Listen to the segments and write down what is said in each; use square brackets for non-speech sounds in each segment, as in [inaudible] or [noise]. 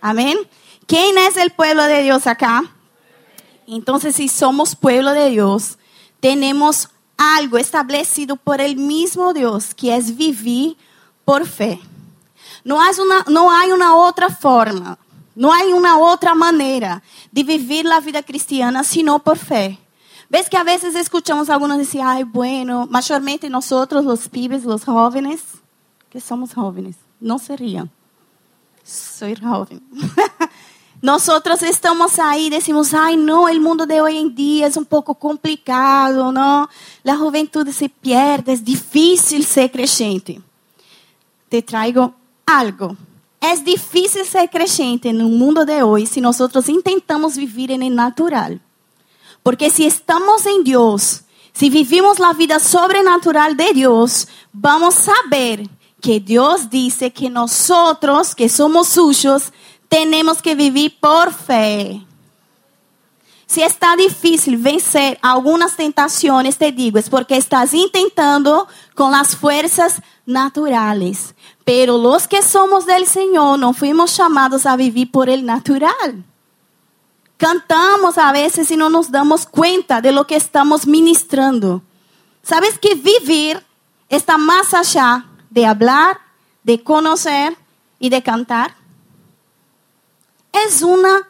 Amén. ¿Quién es el pueblo de Dios acá? Entonces, si somos pueblo de Dios, tenemos algo establecido por el mismo Dios, que es vivir por fe. No hay una, otra forma, no hay una otra manera de vivir la vida cristiana sino por fe. ¿Ves que a veces escuchamos a algunos decir, ay, bueno, mayormente nosotros los pibes, los jóvenes, que somos jóvenes, no se rían. Soy joven. [laughs] Nosotros estamos ahí, decimos, ay, no, el mundo de hoy en día es un poco complicado, ¿no? La juventud se pierde, es difícil ser creyente. Te traigo algo. Es difícil ser creyente en mundo de hoy si nosotros intentamos vivir en el natural. Porque si estamos en Dios, si vivimos la vida sobrenatural de Dios, vamos a saber que Dios dice que nosotros, que somos suyos, tenemos que vivir por fe. Si está difícil vencer algunas tentaciones, te digo, es porque estás intentando con las fuerzas naturales. Pero los que somos del Señor no fuimos llamados a vivir por el natural. Cantamos a veces y no nos damos cuenta de lo que estamos ministrando. ¿Sabes que vivir está más allá de hablar, de conocer y de cantar? Es una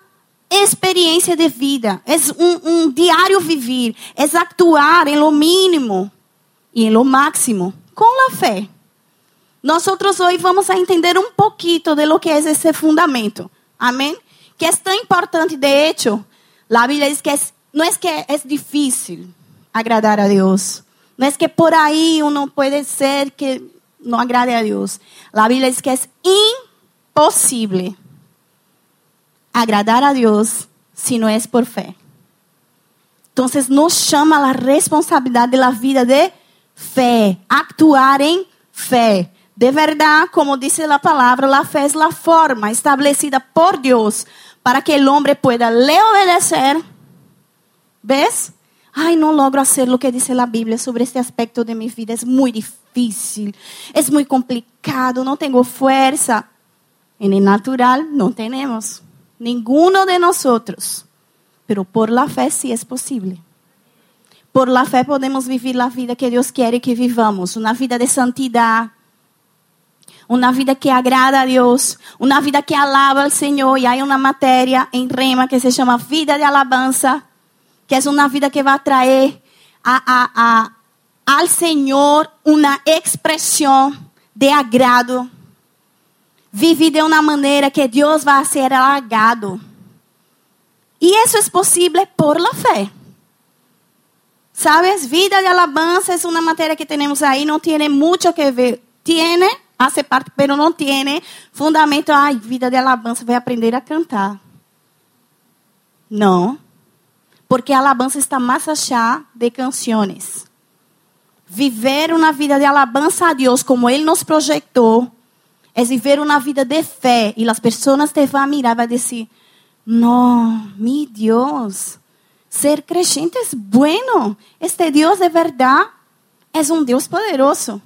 experiencia de vida, es un, un diario vivir, es actuar en lo mínimo y en lo máximo con la fe. Nosotros hoy vamos a entender un poquito de lo que es ese fundamento. Amén. Que es tan importante. De hecho, la Biblia dice que es, no es que es difícil agradar a Dios. No es que por ahí uno puede ser que no agrade a Dios. La Biblia dice que es imposible agradar a Dios si no es por fe. Entonces nos llama la responsabilidad de la vida de fe, actuar en fe. De verdad, como dice la palabra, la fe es la forma establecida por Dios para que el hombre pueda le obedecer. ¿Ves? Ay, no logro hacer lo que dice la Biblia sobre este aspecto de mi vida. Es muy difícil, es muy complicado, no tengo fuerza. En el natural no tenemos. Ninguno de nosotros. Pero por la fe sí es posible. Por la fe podemos vivir la vida que Dios quiere que vivamos. Una vida de santidad. Una vida que agrada a Dios. Una vida que alaba al Señor. Y hay una materia en Rema que se llama vida de alabanza. Que es una vida que va a traer a, a, a, al Señor una expresión de agrado vive de uma maneira que Deus vai ser halagado. E isso é possível por la fé. Sabes, vida de alabanza é uma matéria que temos aí, não tem muito que ver. Tiene, hace parte, pero não tem fundamento. Ai, vida de alabanza, vai aprender a cantar. Não. Porque a alabança está mais allá de canções. Viver uma vida de alabança a Deus como Ele nos projetou es vivir una vida de fe y las personas te a mirar van a decir, no, mi Dios, ser creyente es bueno. Este Dios de verdad es un Dios poderoso.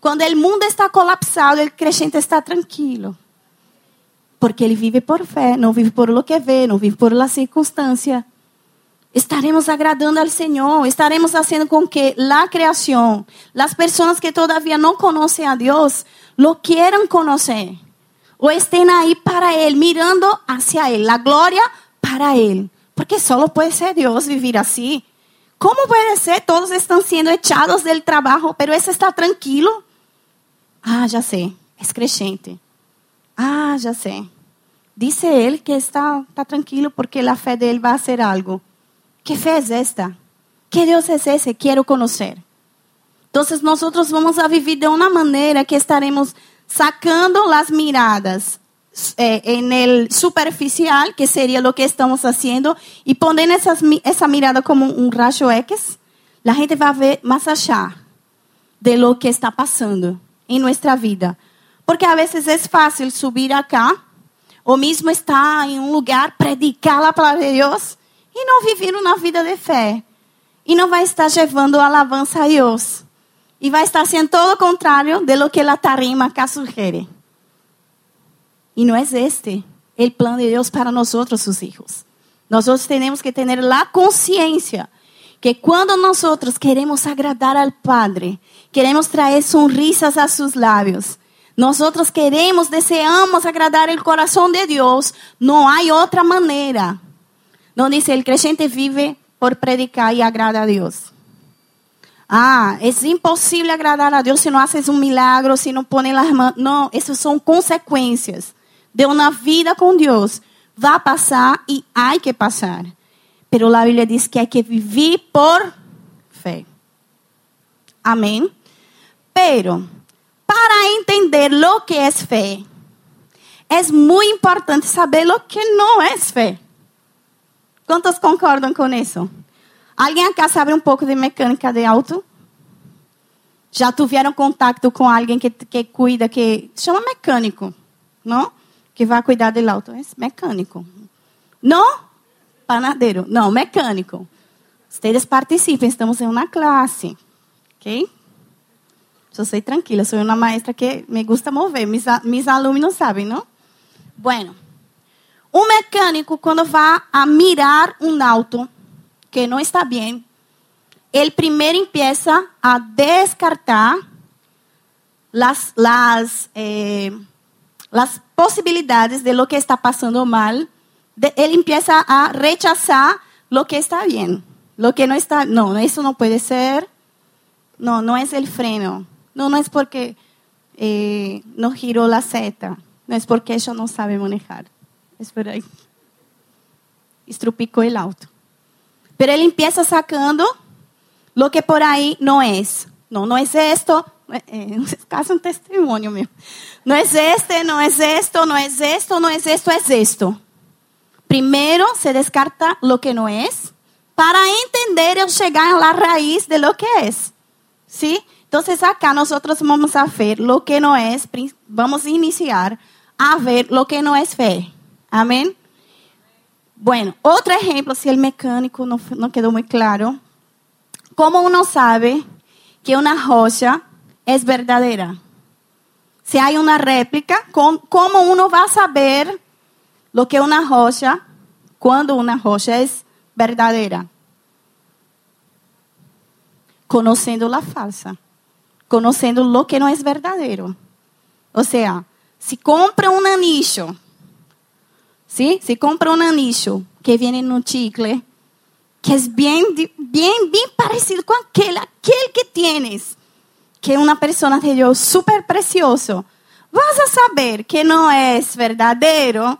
Cuando el mundo está colapsado, el creyente está tranquilo. Porque ele vive por fé, não vive por lo que vê, não vive por la circunstância. Estaremos agradando al Senhor, estaremos fazendo com que la criação, las pessoas que todavía não conhecem a Deus, lo quieran conocer o estén ahí para Él, mirando hacia Él, la gloria para Él. Porque solo puede ser Dios vivir así. ¿Cómo puede ser? Todos están siendo echados del trabajo, pero ese está tranquilo. Ah, ya sé, es creyente. Ah, ya sé. Dice él que está, está tranquilo porque la fe de él va a hacer algo. ¿Qué fe es esta? ¿Qué Dios es ese? Quiero conocer. Entonces nosotros vamos a vivir de una manera que estaremos sacando las miradas eh, en el superficial, que sería lo que estamos haciendo, y poniendo esas, esa mirada como un rayo X, la gente va a ver más allá de lo que está pasando en nuestra vida. Porque a veces es fácil subir acá, o mismo estar en un lugar, predicar la palabra de Dios, y no vivir una vida de fe. E não vai estar levando alabança a Deus. E vai estar sendo todo o contrário de lo que la tarima acá sugiere. E não é este el plan de Dios para nosotros, sus hijos. Nosotros tenemos que tener la conciencia que cuando nosotros queremos agradar al Padre, queremos traer sonrisas a sus labios, nosotros queremos, deseamos agradar el corazón de Dios, no hay otra manera. No dice, el creyente vive por predicar y agrada a Dios. Ah, es imposible agradar a Dios si no haces un milagro, si no pones las manos. No, esas son consecuencias de una vida con Dios. Va a pasar y hay que pasar. Pero la Biblia dice que hay que vivir por fe. Amén. Pero para entender lo que es fe, es muy importante saber lo que no es fe. ¿Cuántos concordan con eso? ¿Alguien acá sabe un poco de mecánica de auto? Já tiveram contato com alguém que, que cuida, que chama mecânico, não? Que vai cuidar do auto. É mecânico. Não? Panadeiro. Não, mecânico. Vocês participem, estamos em uma classe. Ok? Eu sou tranquila, sou uma maestra que me gusta mover. Mis, mis alunos sabem, não? Bueno. Um mecânico, quando vai a mirar um auto que não está bem, ele primeiro empieza a descartar las, las, eh, las posibilidades de lo que está pasando mal. De, ele empieza a rechazar lo que está bien. Lo que no está, no, eso no puede ser. No, no es el freno. No, no es porque eh, no giró la seta. No es porque ella no sabe manejar. Es por ahí. Estrupicó el auto. Pero ele empieza sacando lo que por ahí no es. No, no es esto. [laughs] Eh, es casi un testimonio mío. No es este, no es esto, no es esto, no es esto, es esto. Primero se descarta lo que no es para entender y llegar a la raíz de lo que es. ¿Sí? Entonces acá nosotros vamos a ver lo que no es, vamos iniciar a ver lo que no es fe. Amén. Bueno, otro ejemplo, si el mecánico no, no quedó muy claro, ¿Cómo uno sabe que una rocha es verdadera? Si hay una réplica, ¿cómo uno va a saber lo que una rocha, cuando una rocha es verdadera? Conociendo la falsa, conociendo lo que no es verdadero. O sea, si compra un anillo, Si compra un anillo que viene en un chicle, que es bien, bien, bien parecido con aquel, aquel que tienes, que una persona te dio súper precioso, vas a saber que no es verdadero,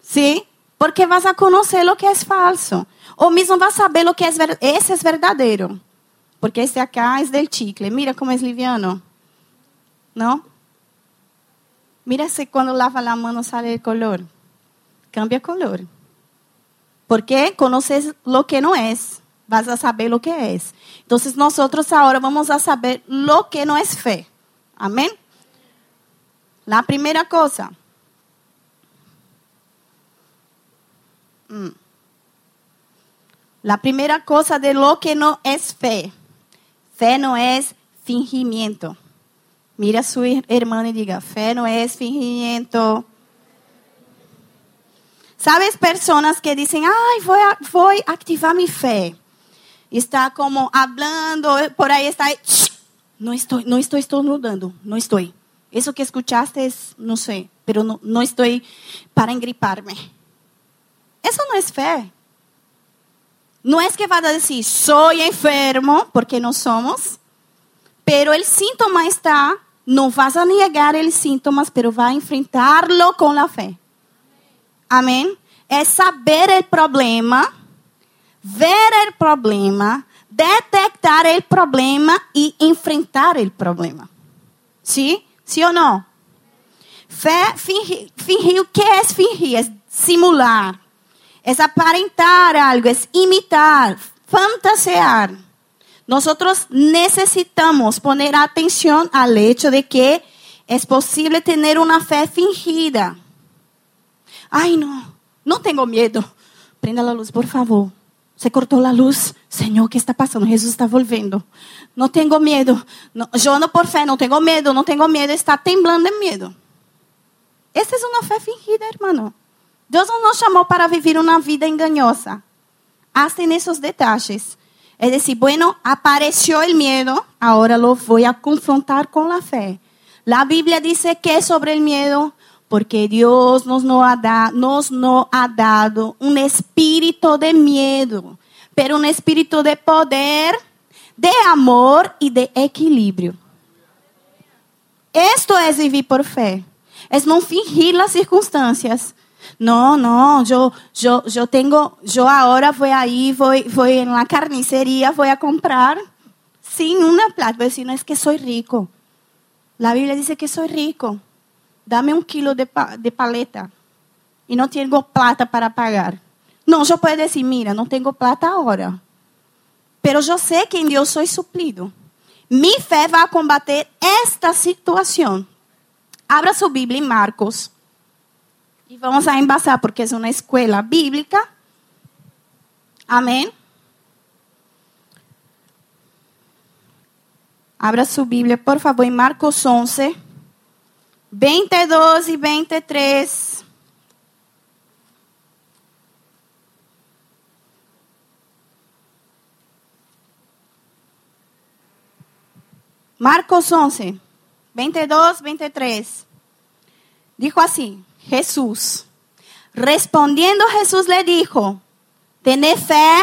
¿sí? Porque vas a conocer lo que es falso. O mismo vas a saber lo que es ese es verdadero. Porque este acá es del chicle. Mira cómo es liviano. ¿No? Mira si cuando lava la mano sale el color. Cambia color. Porque conoces lo que no es, vas a saber lo que es. Entonces nosotros ahora vamos a saber lo que no es fe. Amén. La primera cosa. Mm. La primera cosa de lo que no es fe. Fe no es fingimiento. Mira a su hermano y diga, fe no es fingimiento. Sabes, personas que dicen, ay, voy a, voy a activar mi fe. Está como hablando, por ahí está, no estoy, no estoy estornudando, no estoy. Eso que escuchaste es, no sé, pero no, no estoy para engriparme. Eso no es fe. No es que va a decir, soy enfermo, porque no somos, pero el síntoma está, no vas a negar el síntoma, pero va a enfrentarlo con la fe. Amém? É saber o problema, ver o problema, detectar o problema e enfrentar o problema. Sim? Sim ou não? Fé, fingir, fingir, o que é fingir? É simular. É aparentar algo, é imitar, fantasear. Nós necessitamos poner atenção ao hecho de que é possível ter uma fé fingida. Ay, no, no tengo miedo. Prenda la luz, por favor. Se cortó la luz. Señor, ¿qué está pasando? Jesús está tengo miedo. No, yo no por fe, no tengo miedo, no tengo miedo. Está temblando de miedo. Essa é uma fé fingida, hermano. Deus não nos chamou para viver uma vida engañosa. Hasta en esos detalles. Es decir, bueno, apareció el miedo, ahora lo voy a confrontar con la fe. La Biblia dice que sobre el miedo, porque Dios nos no ha, da, nos no ha dado un espíritu de miedo, pero un espíritu de poder, de amor y de equilibrio. Esto es vivir por fe. Es no fingir las circunstancias. No, no, yo, yo, yo tengo, yo ahora voy ahí, voy, voy en la carnicería, voy a comprar sin una plata. Voy a decir, no es que soy rico. La Biblia dice que soy rico. Dame un kilo de, pa de paleta. Y no tengo plata para pagar. No, yo puedo decir, mira, no tengo plata ahora. Pero yo sé que en Dios soy suplido. Mi fe va a combater esta situación. Abra su Biblia en Marcos y vamos a embasar porque es una escuela bíblica. Amén. Abra su Biblia, por favor, en Marcos 11, 22 y 23. Marcos 11, 22, 23. Dijo así. Jesús. Respondiendo Jesús le dijo, tener fe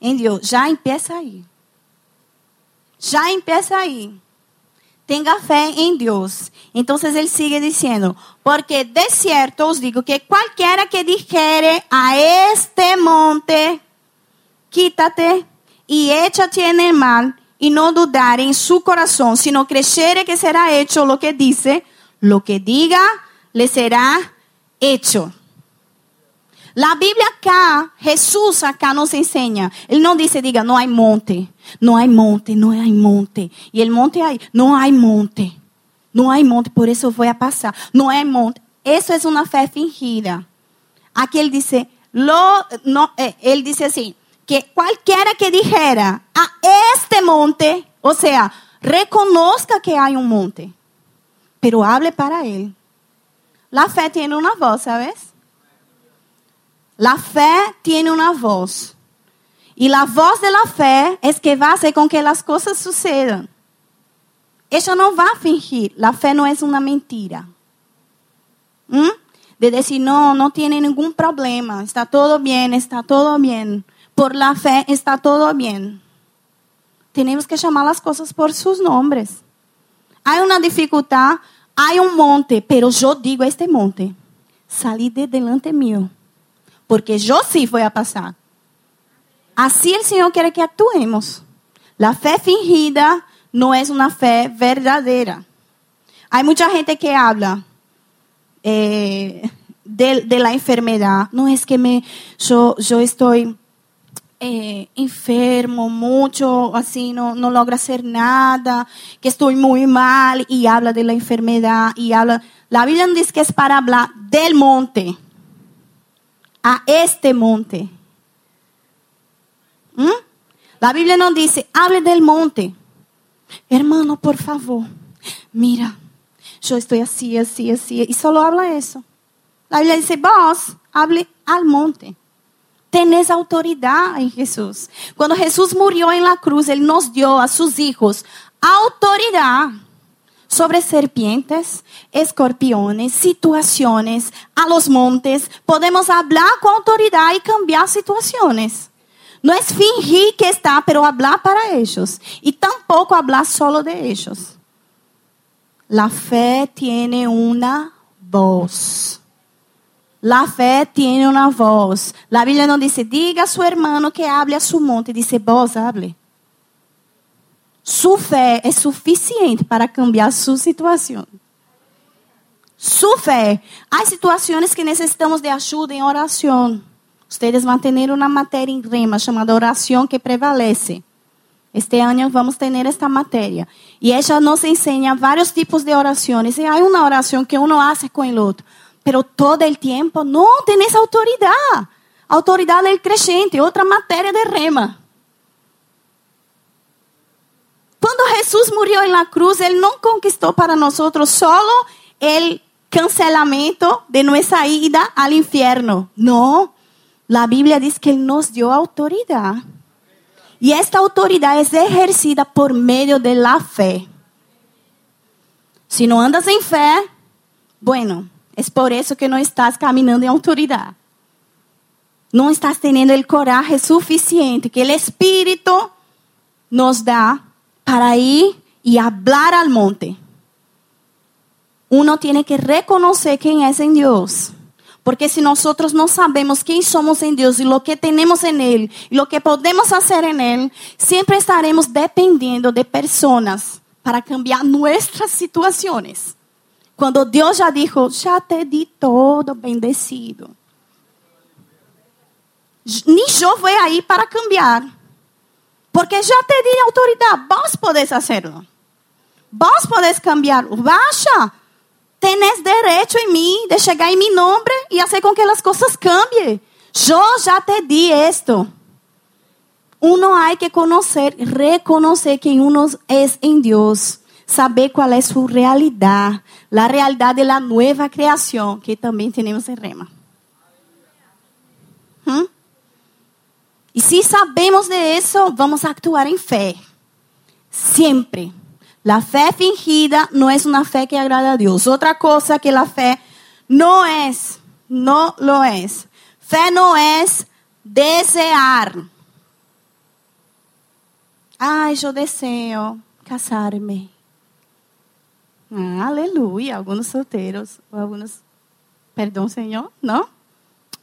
en Dios. Ya empieza ahí. Ya empieza ahí. Tenga fe en Dios. Entonces él sigue diciendo, porque de cierto os digo que cualquiera que dijere a este monte, quítate y échate en el mar, y no dudar en su corazón, sino creyere que será hecho lo que dice, lo que diga, le será hecho. La Biblia acá, Jesús acá nos enseña. Él no dice, diga, no hay monte, no hay monte, no hay monte. Y el monte hay, no hay monte, no hay monte, por eso voy a pasar. No hay monte. Eso es una fe fingida. Aquí él dice, lo, no, eh, él dice así, que cualquiera que dijera a este monte, o sea, reconozca que hay un monte, pero hable para él. La fe tiene una voz, ¿sabes? La fe tiene una voz. Y la voz de la fe es que va a hacer con que las cosas sucedan. Ella no va a fingir. La fe no es una mentira. ¿Mm? De decir, no, no tiene ningún problema. Está todo bien, está todo bien. Por la fe está todo bien. Tenemos que llamar las cosas por sus nombres. Hay una dificultad, hay un monte, pero yo digo este monte, salí de delante mío, porque yo sí voy a pasar. Así el Señor quiere que actuemos. La fe fingida no es una fe verdadera. Hay mucha gente que habla eh, de, de, la enfermedad. No es que me, yo, yo estoy eh, enfermo mucho, así no, no logra hacer nada, que estoy muy mal y habla de la enfermedad y habla. La Biblia dice que es para hablar del monte, a este monte. ¿Mm? La Biblia no dice, hable del monte. Hermano, por favor, mira, yo estoy así, así, así, y solo habla eso. La Biblia dice, vos, hable al monte. Tenés autoridad en Jesús. Cuando Jesús murió en la cruz, Él nos dio a sus hijos autoridad sobre serpientes, escorpiones, situaciones, a los montes. Podemos hablar con autoridad y cambiar situaciones. No es fingir que está, pero hablar para ellos. Y tampoco hablar solo de ellos. La fe tiene una voz. La fe tiene una voz. La Biblia no dice, diga a su hermano que hable a su monte. Dice, vos hable. Su fe es suficiente para cambiar su situación. Su fe. Hay situaciones que necesitamos de ayuda en oración. Ustedes van a tener una materia en rema llamada oración que prevalece. Este año vamos a tener esta materia. Y ella nos enseña varios tipos de oraciones. Y hay una oración que uno hace con el otro pero todo el tiempo no tenés autoridad. Autoridad del creyente, otra materia de rema. Cuando Jesús murió en la cruz, Él no conquistó para nosotros solo el cancelamento de nuestra ida al infierno. No, la Biblia dice que Él nos dio autoridad. Y esta autoridad es ejercida por medio de la fe. Si no andas en fe, bueno, es por eso que no estás caminando en autoridad. No estás teniendo el coraje suficiente que el Espíritu nos da para ir y hablar al monte. Uno tiene que reconocer quién es en Dios. Porque si nosotros no sabemos quién somos en Dios y lo que tenemos en Él y lo que podemos hacer en Él, siempre estaremos dependiendo de personas para cambiar nuestras situaciones. Cuando Dios ya dijo, ya te di todo bendecido. Ni yo voy ahí para cambiar. Porque já te di autoridade, vos podés hacerlo. Vos podés cambiar. Vaya, tenés derecho em mim de chegar em mi nombre e fazer com que as coisas cambiem. Eu já te di esto. Uno hay que conocer, reconocer quem uno es em Deus, saber qual é sua realidade, a realidade da nova criação que também temos em Rema. ¿Mm? E se sabemos de isso, vamos actuar em fé. Sempre. La fé fingida não é uma fé que agrada a Deus. Outra coisa que a fé não é, não lo é. Fé não é desejar. Ai, eu desejo casar-me. Ah, aleluia. Alguns solteiros, alguns. Perdão, Senhor? Não?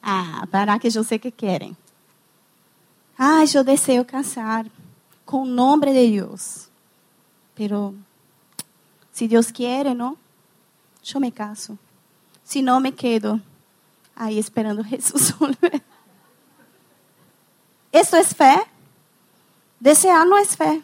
Ah, para que eu sei que querem. Ah, eu desejo casar com o nome de Deus. Pero se Deus quer, não? Eu me caso. Se não, me quedo aí esperando Jesus [laughs] volver. Isso é fé? Desejar não é fé.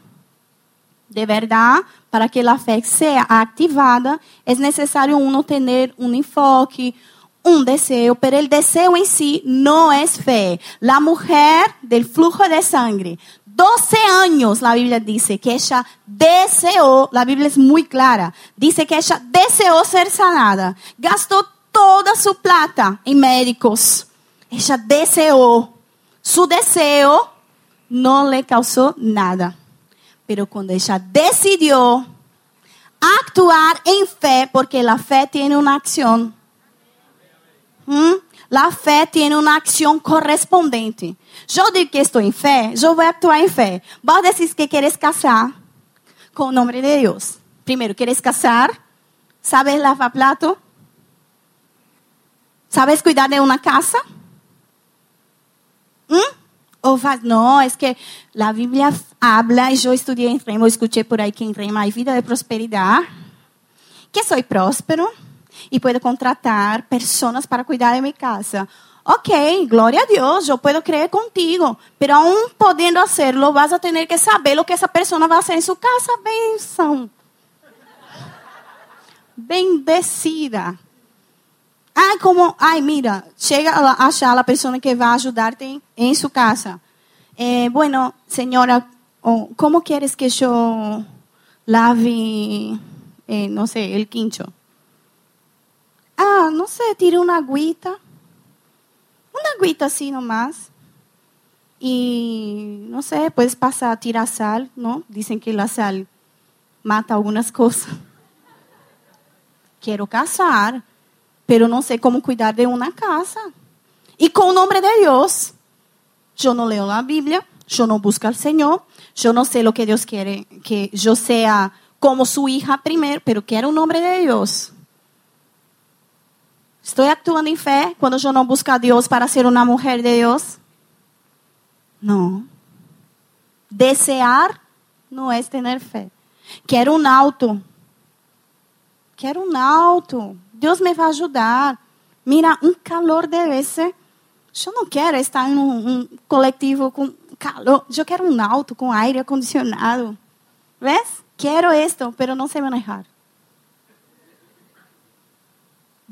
De verdade, para que a fé seja ativada, é necessário uno ter um enfoque, un deseo, pero el deseo en sí no es fe. La mujer del flujo de sangre, 12 años la Biblia dice que ella deseó, la Biblia es muy clara, dice que ella deseó ser sanada, gastó toda su plata en médicos, ella deseó, su deseo no le causó nada, pero cuando ella decidió actuar en fe, porque la fe tiene una acción, Hum? La fé tem uma ação correspondente. Eu digo que estou em fé, eu vou actuar em fé. Vos decís que queres casar com o nome de Deus. Primeiro, queres casar? Sabes lavar plato? Sabes cuidar de uma casa? ¿Mm? Ou faz, não, é que a Bíblia habla, e eu estudei em Rema, escutei por aí que em Rema há vida de prosperidade, que sou próspero, e puedo contratar pessoas para cuidar de minha casa. Ok, glória a Deus, eu posso crer contigo, pero aún podendo hacerlo, vas a tener que saber o que essa pessoa vai fazer em sua casa. Benção. Bendecida. Ai, como, ai, mira, chega a achar a pessoa que vai ajudar-te em sua casa. Eh, bueno, senhora, oh, como queres que eu lave, eh, não sei, o quincho? Ah, no sé, tire una agüita. Una agüita así nomás. Y no sé, puedes pasar, tirar sal, ¿no? Dicen que la sal mata algunas cosas. Quiero casar, pero no sé cómo cuidar de una casa. Y con el nombre de Dios, yo no leo la Biblia, yo no busco al Señor, yo no sé lo que Dios quiere, que yo sea como su hija primero, pero quiero un nombre de Dios. Estou actuando em fé quando eu não busco a Deus para ser uma mulher de Deus? Não. Desear não é ter fé. Quero um auto. Quero um auto. Deus me vai ajudar. Mira, um calor deve ser. Eu não quero estar em um, um coletivo com calor. Eu quero um auto com aire acondicionado. ¿Ves? Quero esto, pero não sei manejar.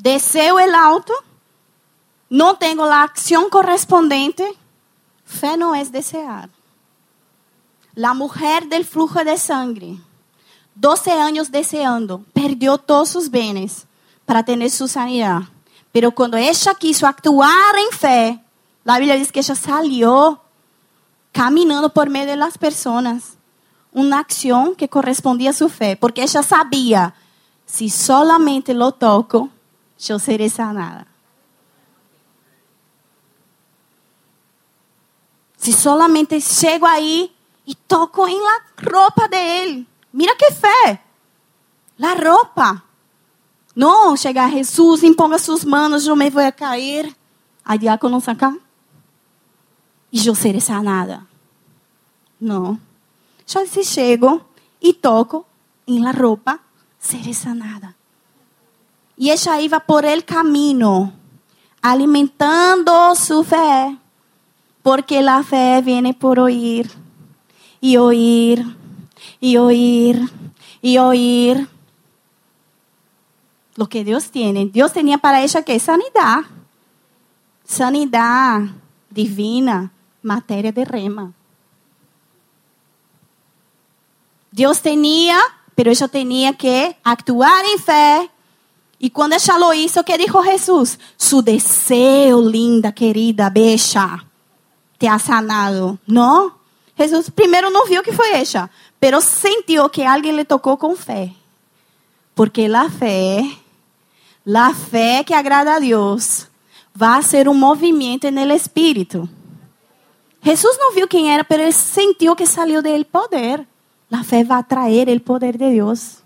Deseo el auto, no tengo la acción correspondiente, fe no es desear. La mujer del flujo de sangre, 12 años deseando, perdió todos sus bienes para ter sua sanidade. Pero quando ela quiso actuar em fé, a Bíblia diz que ela saiu caminhando por meio das pessoas. Uma ação que correspondia a sua fé. Porque ela sabia, se solamente lo toco, eu serei sanada. Se solamente chego aí e toco em la roupa dele. Mira que fé. La roupa. Não chegar a Jesus, imponga suas mãos, eu me vou cair. Aí diácono saca. E eu serei sanada. Não. Já se chego e toco em la roupa, serei sanada. E ella iba por el camino, alimentando su fe, porque la fe viene por oír, y oír, y oír, y oír lo que Dios tiene. Dios tenía para ella que sanidad, sanidad divina, materia de rema. Dios tenía, pero ella tenía que actuar en fe. Y cuando ella lo hizo, ¿qué dijo Jesús? Su deseo, linda, querida, becha, te ha sanado. No. Jesús primero no vio que fue ella, pero sintió que alguien le tocó con fe. Porque la fe, la fe que agrada a Dios, va a ser un movimiento en el espíritu. Jesús no vio quién era, pero él sintió que salió del poder. La fe va a traer el poder de Dios.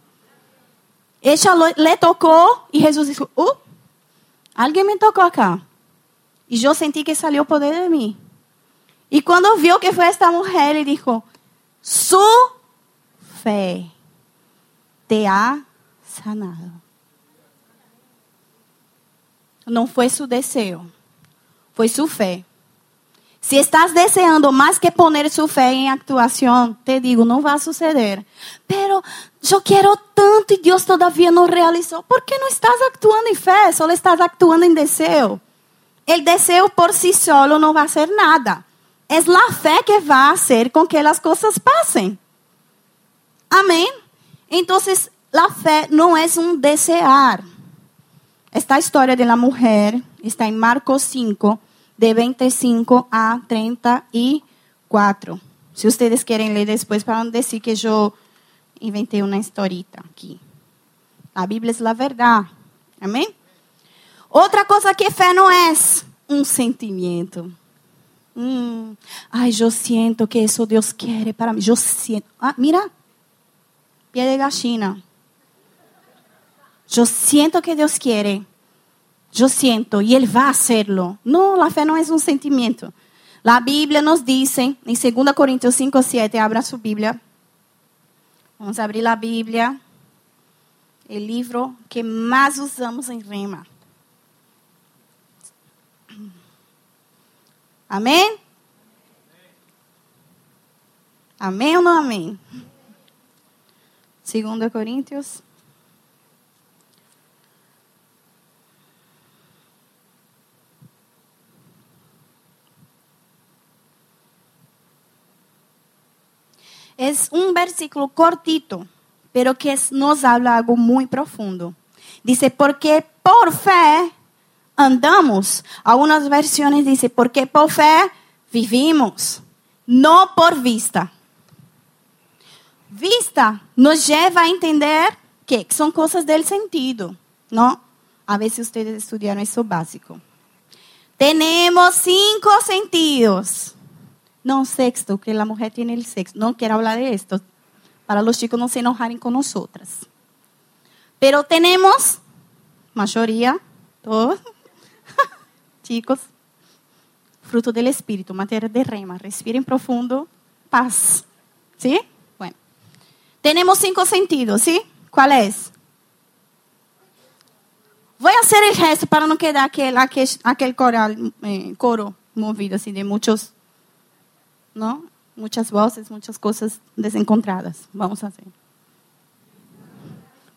Ella le tocou e Jesus disse: uh, alguém me tocou acá. E eu senti que saiu o poder de mim. E quando viu que foi esta mulher, ele disse: Su fé te ha sanado. Não foi seu desejo, foi sua fé. Se estás deseando mais que poner sua fé em actuação, te digo, não vai suceder. Pero eu quero tanto e Deus todavia não realizou. ¿Por que não estás actuando em fé? Só estás actuando em desejo. O desejo por si solo não vai ser nada. É a fé que vai fazer com que as coisas passem. Amém? Então, a fé não é um desejar. Esta história da mulher está em Marcos 5, de 25 a 34. Se vocês querem ler depois, para não dizer que eu inventei uma historita aqui. A Bíblia é a verdade. Amém? Outra coisa que fé não é um sentimento. Hum, ai, eu sinto que isso Deus quer para mim. Eu sinto. Ah, mira. Pie de gallina. Eu sinto que Deus quer. Eu sinto e Ele vai fazê-lo. Não, a fé não é um sentimento. A Bíblia nos diz, em 2 Coríntios 5, 7, abra sua Bíblia. Vamos abrir a Bíblia. O livro que mais usamos em Rema. Amém? Amém ou não amém? 2 Coríntios Es un versículo cortito, pero que nos habla algo muy profundo. Dice, porque por fe andamos. Algunas versiones dice, porque por fe vivimos, no por vista. Vista nos lleva a entender que son cosas del sentido, ¿no? A ver si ustedes estudiaron eso básico. Tenemos cinco sentidos. No sexto, que la mujer tiene el sexto. No quiero hablar de esto, para los chicos no se enojarem con nosotras. Pero tenemos, mayoría, todos, [laughs] chicos, fruto del Espíritu, materia de rema. Respiren profundo, paz. ¿Sí? Bueno. Tenemos cinco sentidos, ¿sí? ¿Cuál es? Voy a hacer el gesto para no quedar aquel, aquel, eh, coro movido así de muchos ¿no? Muchas voces, muchas cosas desencontradas. Vamos a hacer.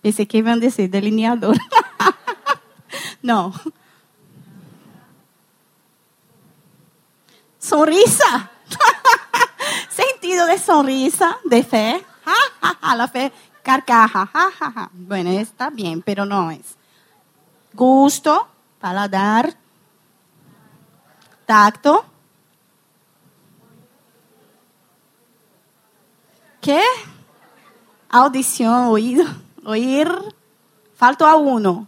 Pensé que iban a decir delineador. [laughs] no. Sonrisa. [laughs] Sentido de sonrisa, de fe. La fe carcaja. Bueno, está bien, pero no es. gusto, paladar, tacto. ¿Qué? Audición, oído, oír. Falto a uno.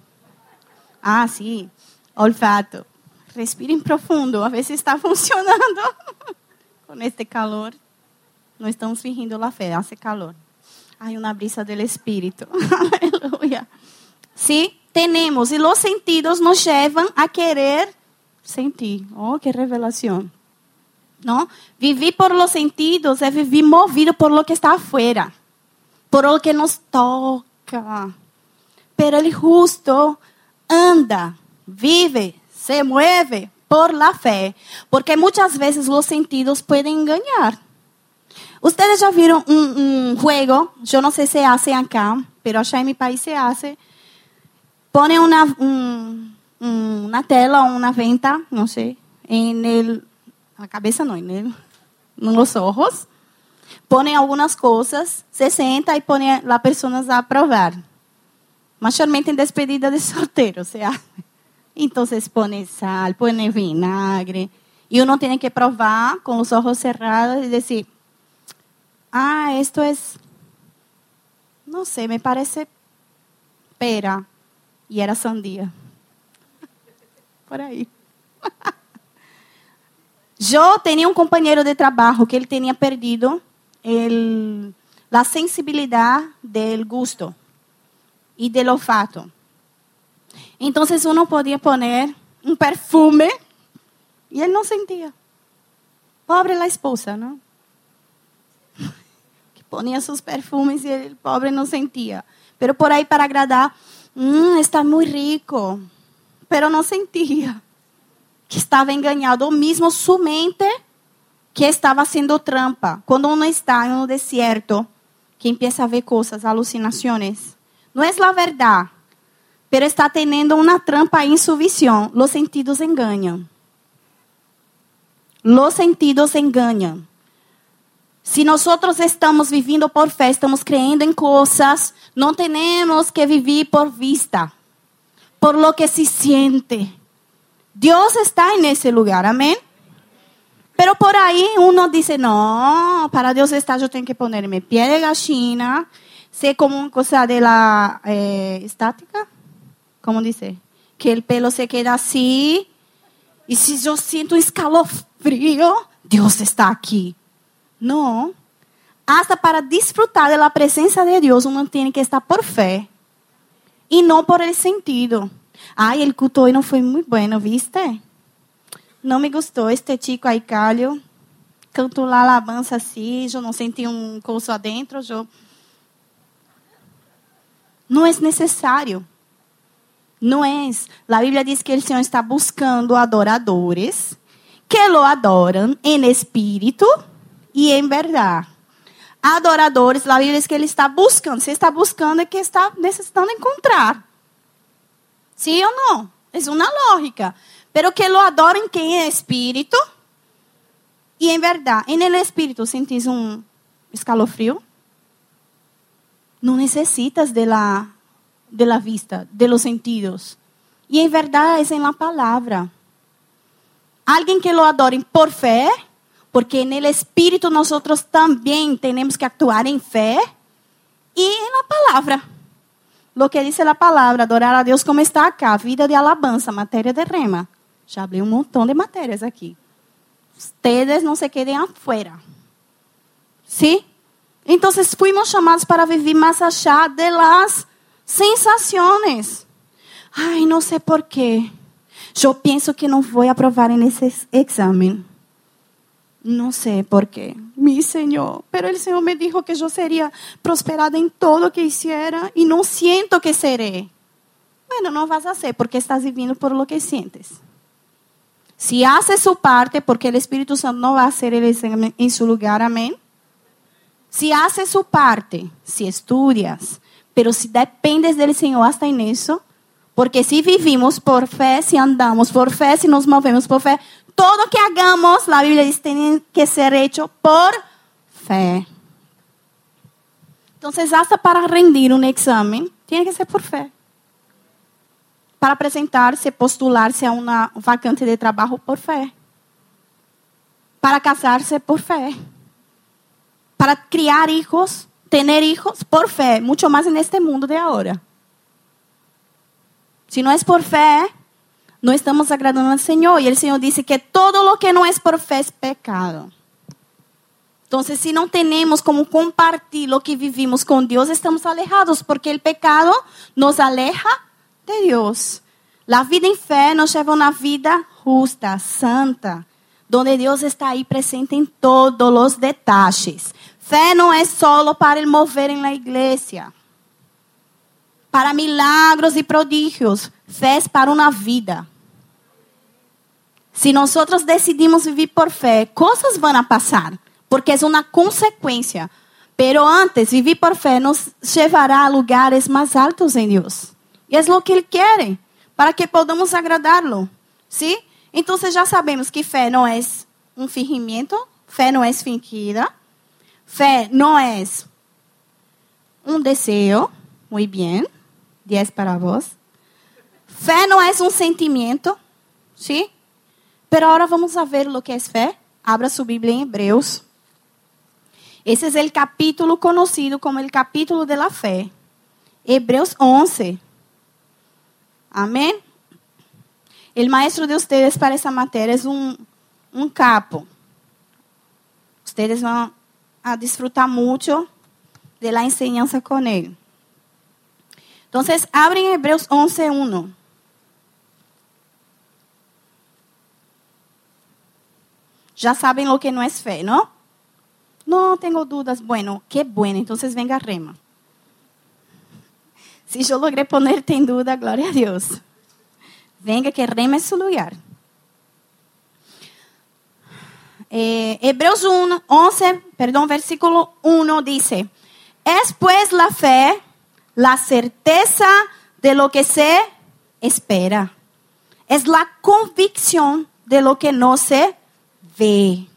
Ah, sí. Olfato. Respiren profundo. A veces está [laughs] funcionando. Con este calor. No estamos fingindo la fe. Hace calor. Hay una brisa del Espíritu. [laughs] Aleluya. Sí, tenemos. Y los sentidos nos llevan a querer sentir. Oh, qué revelación. ¿No? Vivir por los sentidos es vivir movido por lo que está afuera. Por lo que nos toca. Pero el justo anda, vive, se mueve por la fe. Porque muchas veces los sentidos pueden engañar. Ustedes viram um, um juego, eu não sei se hace acá, pero allá em meu país se hace. Ponen una, um, una tela una venta, não sei, em el, na cabeça não, el, nos ojos. Ponen algumas coisas, se senta e põe a pessoas a provar. Mayormente em despedida de solteiro, se hace. [laughs] Então, põe sal, põe vinagre. E uno tem que provar com os olhos cerrados e dizer, ah, esto es, no sé, me parece pera. Y era sandía. [laughs] Por ahí. [laughs] Yo tenía un compañero de trabajo que él tenía perdido el, la sensibilidad del gusto y del olfato. Entonces uno podía poner un perfume y él no sentía. Pobre la esposa, ¿no? [laughs] Ponía sus perfumes y el pobre no sentía. Pero por ahí para agradar, mmm, está muy rico. Pero no sentía que estava enganado, ou mesmo sua mente que estava sendo trampa. Quando uno está em um deserto, que empieza a ver coisas, alucinações, não é a verdade, pero está tendo uma trampa em sua visão. Os sentidos enganam. Los sentidos enganam. Se nós estamos vivendo por fé, estamos crendo em coisas, não temos que viver por vista, por lo que se siente. Deus está nesse lugar, amém? Pero por aí uno diz, não, para Deus estar eu tenho que ponerme pé de gallina, ser como uma coisa de la eh, estática, como dizer, que o pelo se queda assim, e se eu sinto um escalofrio, Deus está aqui. No. Hasta para disfrutar de la presencia de Dios uno tiene que estar por fe y no por el sentido. Ay, el culto hoy no fue muy bueno, ¿viste? No me gustó este chico aí, Calho. Cantou lá alabança assim, eu não senti um curso adentro, eu... Não é necessário. Não é. A Bíblia diz que o Senhor está buscando adoradores que lo adoram em espírito e em verdade. Adoradores, a Bíblia diz que ele está buscando. Se está buscando, é que está necessitando encontrar. Sim ou não? É uma lógica. Pero que lo adoren quem é espírito e em verdade. E no espírito, sentís um escalofrio? Não necessitas de la, de la vista, de los sentidos. E em verdade é em la palavra. Alguém que lo adore por fé porque no Espírito nós também temos que actuar em fé e na palavra. Lo que diz a palavra, adorar a Deus como está acá, vida de alabança, matéria de rema. Já abri um montão de matérias aqui. Ustedes não se quedem afuera. ¿Sí? Então, fomos chamados para viver mais allá de las sensações. Ai, não sei por quê. Eu penso que não vou aprovar nesse exame. No sé por qué, mi Señor, pero el Señor me dijo que yo sería prosperada en todo que hiciera y no siento que seré. Bueno, no vas a hacer porque estás viviendo por lo que sientes. Si haces su parte, porque el Espíritu Santo no va a hacer el examen en su lugar, amén. Si haces su parte, si estudias, pero si dependes del Señor hasta en eso, porque si vivimos por fe, si andamos por fe, si nos movemos por fe, todo que hagamos, la Biblia dice, tiene que ser hecho por fe. Entonces, hasta para rendir un examen, tiene que ser por fe. para apresentar-se, postular-se a uma vacante de trabalho por fé. Para casar-se por fé. Para criar hijos, ter hijos por fé, muito mais neste mundo de agora. Se não é por fé, não estamos agradando ao Senhor. E o Senhor disse que todo lo que não é por fé é pecado. Então, se não temos como compartilhar o que vivimos com Deus, estamos alejados, porque o pecado nos aleja de Deus. A vida em fé nos leva a uma vida justa, santa, onde Deus está aí presente em todos os detalhes. Fé não é solo para el mover em la igreja, para milagros e prodígios. Fé é para uma vida. Se nós decidimos viver por fé, coisas vão passar, porque é uma consequência. Pero antes, viver por fé nos levará a lugares mais altos em Deus. E é o que Ele quer, para que podamos agradá-lo. ¿Sí? Então, já sabemos que fé não é um fingimento, fé não é fingida, fé não é um desejo, muito bem, 10 para vós. Fé não é um sentimento, ¿sí? Pero agora vamos a ver o que é fé. Abra sua Bíblia em Hebreus. Esse é o capítulo conhecido como o capítulo de la fé. Hebreus 11. Amém? O maestro de vocês para essa matéria é um, um capo. Vocês vão a disfrutar muito de la enseñanza com ele. Então, abrem Hebreus 11, 1. Já sabem o que não é fé, não? Não tenho dúvidas. Bueno, que bueno. Então, venga rema. Se eu logrei poner tem dúvida, glória a Deus. Venga que rema é seu lugar. Eh, Hebreus 1, 11, perdão, versículo 1 diz: Es pues la fe, la certeza de lo que se espera. Es la convicción de lo que no se ve.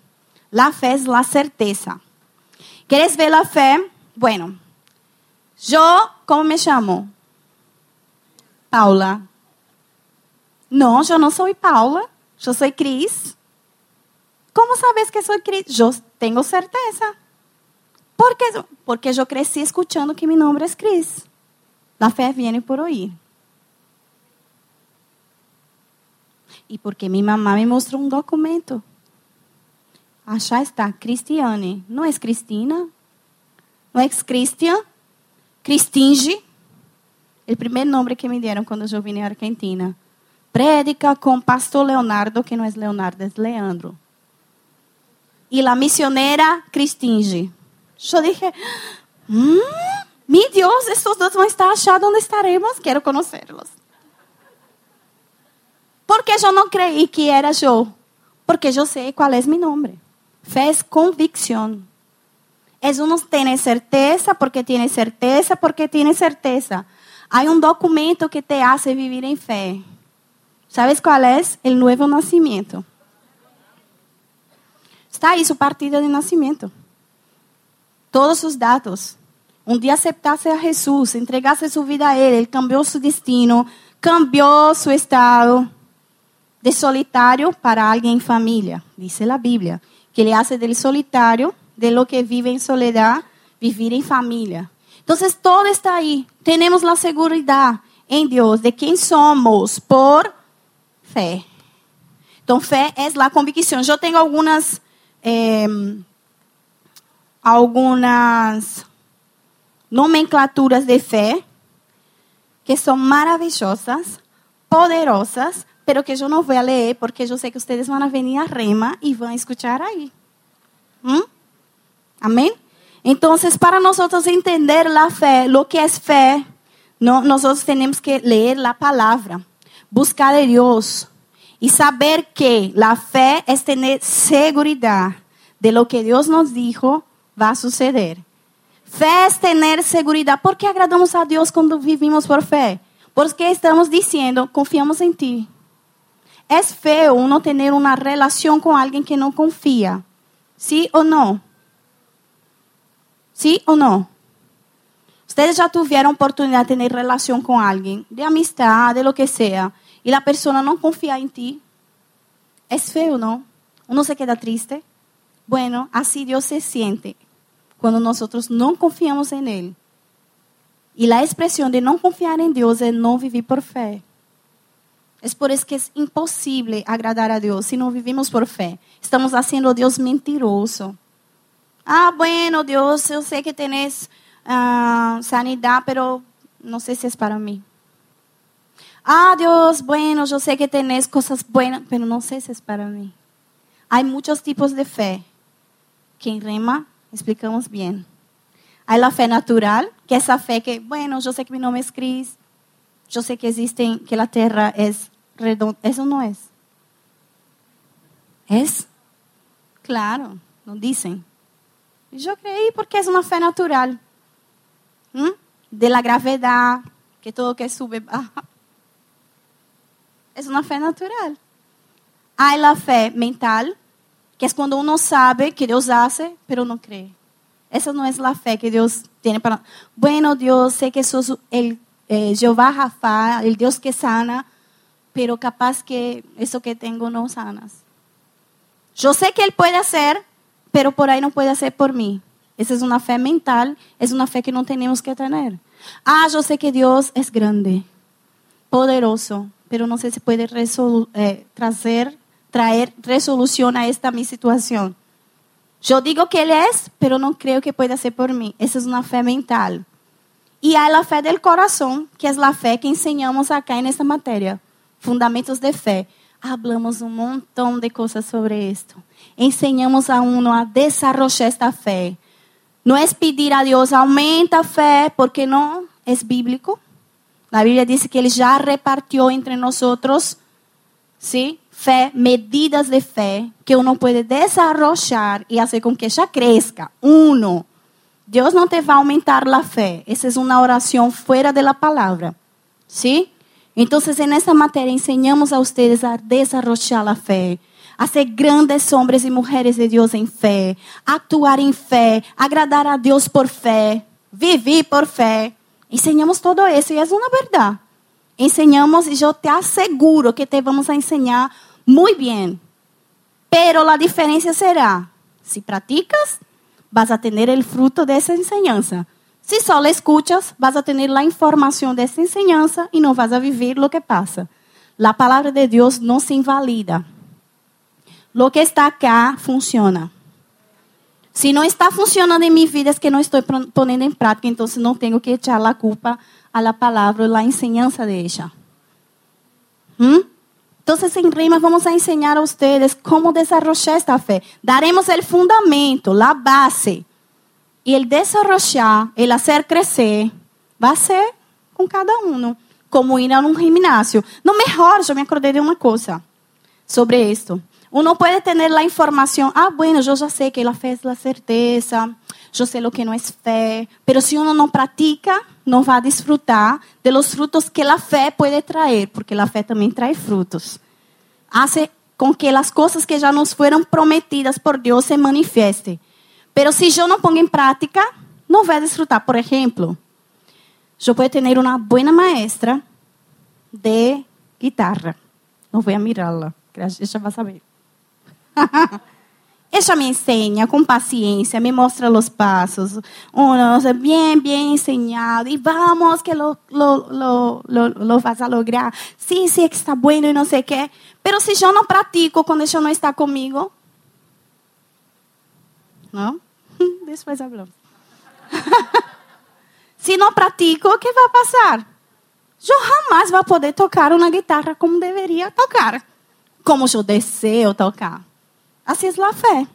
La fe es la certeza. ¿Quieres ver la fe? Bueno, yo, ¿cómo me llamo? Paula. No, yo no soy Paula, yo soy Cris. ¿Cómo sabes que soy Cris? Yo tengo certeza. ¿Por qué? Porque yo crecí escuchando que mi nombre es Cris. La fe viene por oír. E porque minha mamá me mostrou um documento. Achá está, Cristiane. Não é Cristina? Não é Christian? Cristinge, o primeiro nome que me deram quando eu vim na Argentina. Prédica com pastor Leonardo, que não é Leonardo, é Leandro. E a missioneira Cristinge. Eu dije, hum, meu Deus, estes dois vão estar achados onde estaremos, quero conhecê-los. Porque eu não creí que era eu. Porque eu sei qual é meu nome. Fé é convicção. Es uno tiene certeza porque tiene certeza porque tiene certeza. Hay un documento que te hace vivir en fe. ¿Sabes cuál es? El nuevo nacimiento. Está ahí su partida de nacimiento. Todos sus datos. Um dia aceptasse a Jesus, entregasse sua vida a Ele, Ele cambiou seu destino, cambiou seu estado de solitário para alguém em família. Diz a Bíblia que Ele hace dele solitário de lo que vive en soledad, vivir en familia. Entonces todo está ahí. Tenemos la seguridad en Dios de quién somos por fe. Entonces fe es la convicción. Yo tengo algunas, eh, algunas nomenclaturas de fe que son maravillosas, poderosas, pero que yo no voy a leer porque yo sé que van a venir a Rema y van a escuchar ahí. ¿Mm? Amém? Então, para nós entender a fé, o que é fé, nós temos que ler a palavra, buscar a Deus e saber que a fé é ter segurança de lo que Deus nos dijo vai suceder. Fé é ter segurança. ¿Por que agradamos a Deus quando vivimos por fé? Porque estamos dizendo, confiamos em Ti. É feo uno ter uma relação com alguém que não confia. ¿Sí ou não? ¿Sí o no? Ustedes ya tuvieron oportunidad de tener relación con alguien, de amistad, de lo que sea, y la persona no confía en ti. Es feo, ¿no? Uno se queda triste. Bueno, así Dios se siente cuando nosotros no confiamos en Él. Y la expresión de no confiar en Dios es no vivir por fe. Es por eso que es imposible agradar a Dios si no vivimos por fe. Estamos haciendo a Dios mentiroso. Ah, bueno, Dios, yo sé que tenés uh, sanidad, pero no sé si es para mí. Ah, Dios, bueno, yo sé que tenés cosas buenas, pero no sé si es para mí. Hay muchos tipos de fe que en Rema explicamos bien. Hay la fe natural, que es esa fe que, bueno, yo sé que mi nombre es Cris, yo sé que existen, que la tierra es redonda. Eso no es. ¿Es? Claro, nos dicen. Yo creí porque es una fe natural. ¿Mm? De la gravedad, que todo que sube baja. Es una fe natural. Hay la fe mental, que es cuando uno sabe que Dios hace, pero no cree. Esa no es la fe que Dios tiene para... Bueno, Dios, sé que sos el eh, Jehová Rafa, el Dios que sana, pero capaz que eso que tengo no sanas. Yo sé que Él puede hacer, pero por ahí no puede hacer por mí. Esa es una fe mental, es una fe que no tenemos que tener. Ah, yo sé que Dios es grande, poderoso, pero no sé si puede eh, traer, traer resolución a esta mi situación. Yo digo que Él es, pero no creo que pueda ser por mí. Esa es una fe mental. Y hay la fe del corazón, que es la fe que enseñamos acá en esta materia. Fundamentos de fe. Hablamos un montón de cosas sobre esto. Enseñamos a uno a desarrollar esta fe. No es pedir a Dios, aumenta fe, porque no es bíblico. La Biblia dice que Él ya repartió entre nosotros, ¿sí? Fe, medidas de fe que uno puede desarrollar y hacer con que ella crezca. Uno, Dios no te va a aumentar la fe. Esa es una oración fuera de la palabra. Entonces, en esta materia enseñamos a ustedes a desarrollar la fe, a ser grandes hombres y mujeres de Dios en fe, actuar en fe, agradar a Dios por fe, vivir por fe. Enseñamos todo eso y es una verdad. Enseñamos y yo te aseguro que te vamos a enseñar muy bien. Pero la diferencia será, si practicas, vas a tener el fruto de esa enseñanza. Si solo escuchas, vas a tener la información de esa enseñanza y no vas a vivir lo que pasa. La palabra de Dios no se invalida. Lo que está acá funciona. Si no está funcionando en mi vida es que no estoy poniendo en práctica, entonces no tengo que echar la culpa a la palabra, la enseñanza de ella. ¿Mm? Entonces, en Rimas vamos a enseñar a ustedes cómo desarrollar esta fe. Daremos el fundamento, la base. Y el desarrollar, el hacer crecer, va a ser con cada uno. Como ir a un gimnasio. No, mejor, yo me acordé de una cosa sobre esto. Uno puede tener la información, ah, bueno, yo ya sé que la fe es la certeza, yo sé lo que no es fe, pero si uno no practica, no va a disfrutar de los frutos que la fe puede traer, porque la fe también trae frutos. Hace con que las cosas que ya nos fueron prometidas por Dios se manifiesten. Pero si yo no pongo en práctica, no voy a disfrutar. Por ejemplo, yo puedo tener una buena maestra de guitarra. No voy a mirarla, ella va a saber. [laughs] Ella me enseña con paciencia, me muestra los pasos, uno bien, bien enseñado, y vamos que lo, lo, lo, lo, vas a lograr. Sí, sí, que está bueno y no sé qué. Pero si yo no practico cuando ella no está conmigo, ¿no? Después hablamos. si no practico, ¿qué va a pasar? Yo jamás voy a poder tocar una guitarra como debería tocar, como yo deseo tocar. Assim é a fé.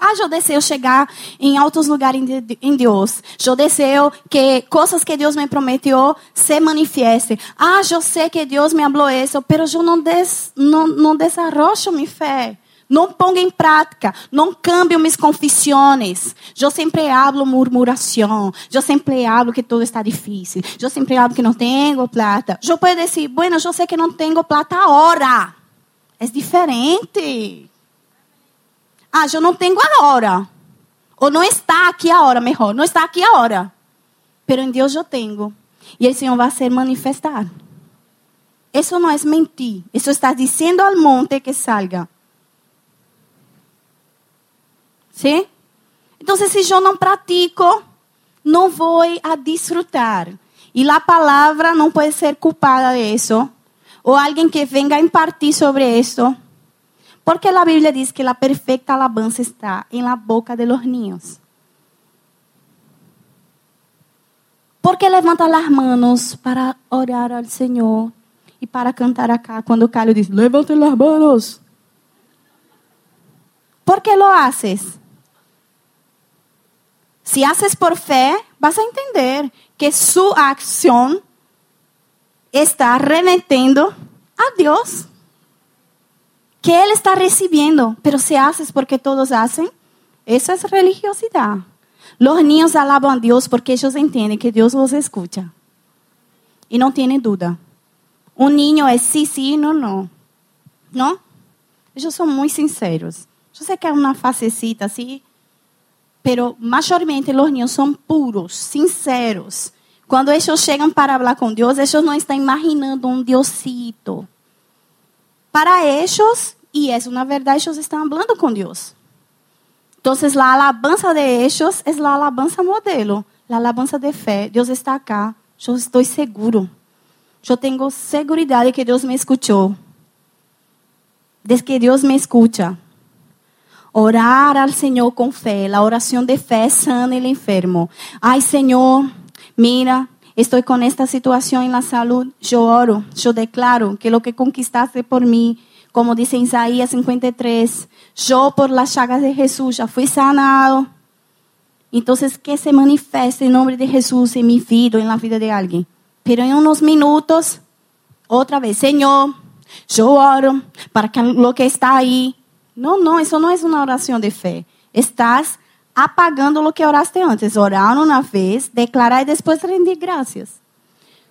Ah, eu desejo chegar em altos lugares em Deus. Eu desejo que coisas que Deus me prometeu se manifestem. Ah, eu sei que Deus me falou isso, mas eu não, des, não, não minha fé. Não pongo em prática, não cambio mis confissões. Eu sempre hablo murmuração. Eu sempre hablo que tudo está difícil. Eu sempre hablo que não tenho plata. Eu posso dizer, bueno, eu sei que não tenho plata agora. É diferente. Ah, eu não tenho a hora. Ou não está aqui a hora, melhor. Não está aqui a hora. pero en Dios yo tengo. Y el Señor va a hacer manifestar. Eso no es mentir. Eso está diciendo al monte que salga. ¿Sí? Entonces, si yo no practico, no voy a disfrutar. Y la palabra no puede ser culpada de eso. O alguien que venga a impartir sobre esto. Porque la Biblia dice que la perfecta alabanza está en la boca de los niños. Porque levanta las manos para orar al Señor y para cantar acá cuando Carlos dice, levante las manos. ¿Por qué lo haces? Si haces por fe, vas a entender que su acción está remetiendo a Dios. Que Él está recibiendo. Pero si haces porque todos hacen, eso es religiosidad. Los niños alaban a Dios porque ellos entienden que Dios los escucha. Y no tienen duda. Un niño es sí, sí, no, no. ¿No? Ellos son muy sinceros. Yo sé que hay una fasecita así pero mayormente los niños son puros, sinceros. Quando eles chegam para falar com Deus, eles não estão imaginando um Diosito. Para eles, e é na verdade, eles estão falando com Deus. Então, a alabança de eles é a alabança modelo, a alabança de fé. Deus está acá, eu estou seguro. Eu tenho segurança que Deus me escutou. Desde que Deus me escuta. Orar al Señor con fe. La oración de fe sana el enfermo. Ay, Señor, mira, estoy con esta situación en la salud. Yo oro, yo declaro que lo que conquistaste por mí, como dice Isaías 53, yo por las llagas de Jesús ya fui sanado. Entonces, que se manifieste en nombre de Jesús en mi vida, en la vida de alguien. Pero en unos minutos, otra vez, Señor, yo oro para que lo que está ahí não, não, isso não é uma oração de fé. Estás apagando o que oraste antes. Orar uma vez, declarar e depois render graças.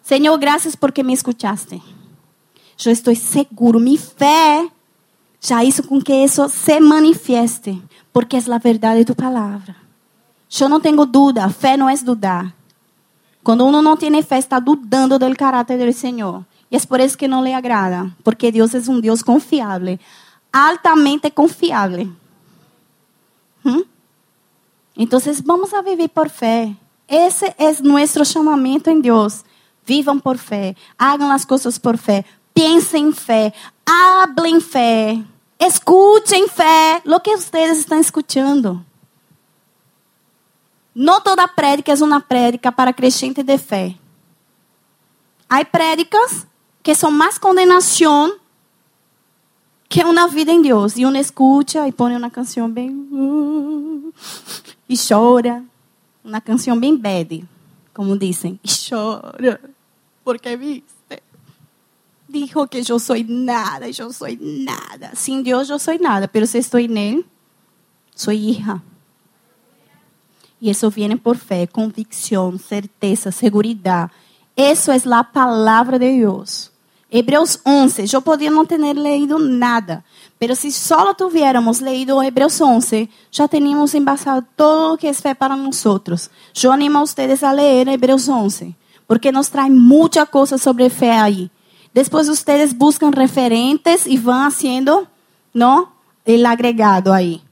Senhor, graças porque me escutaste. Eu estou seguro, mi fé já isso com que isso se manifieste, porque é a verdade de tu palavra. Eu não tenho dúvida, fé não é dudar. Quando uno não tem fé, está dudando do caráter do Senhor. E é por isso que não lhe agrada, porque Deus é um Deus confiável altamente confiable. ¿Mm? Entonces vamos a vivir por fe. Ese es nuestro llamamiento en Dios. Vivan por fe, hagan las cosas por fe, piensen en fe, hablen fe, escuchen fe, lo que ustedes están escuchando. No toda prédica es una prédica para creyentes de fe. Hay prédicas que son más condenación que é uma vida em Deus. E um escuta e põe uma canção bem. E chora. Uma canção bem bad, como dizem. E chora. Porque viste. Dijo que eu sou nada, eu sou nada. Sem Deus eu sou nada, mas se estou nele, sou hija. E isso vem por fé, convicção, certeza, segurança. Isso é a palavra de Deus. Hebreus 11, yo podía no tener leído nada, pero si solo tuviéramos leído Hebreus 11, ya teníamos envasado todo lo que es fe para nosotros. Yo animo ustedes a leer Hebreus 11, porque nos trae mucha cosa sobre fe ahí. Después ustedes buscan referentes y van haciendo, ¿no? El agregado ahí.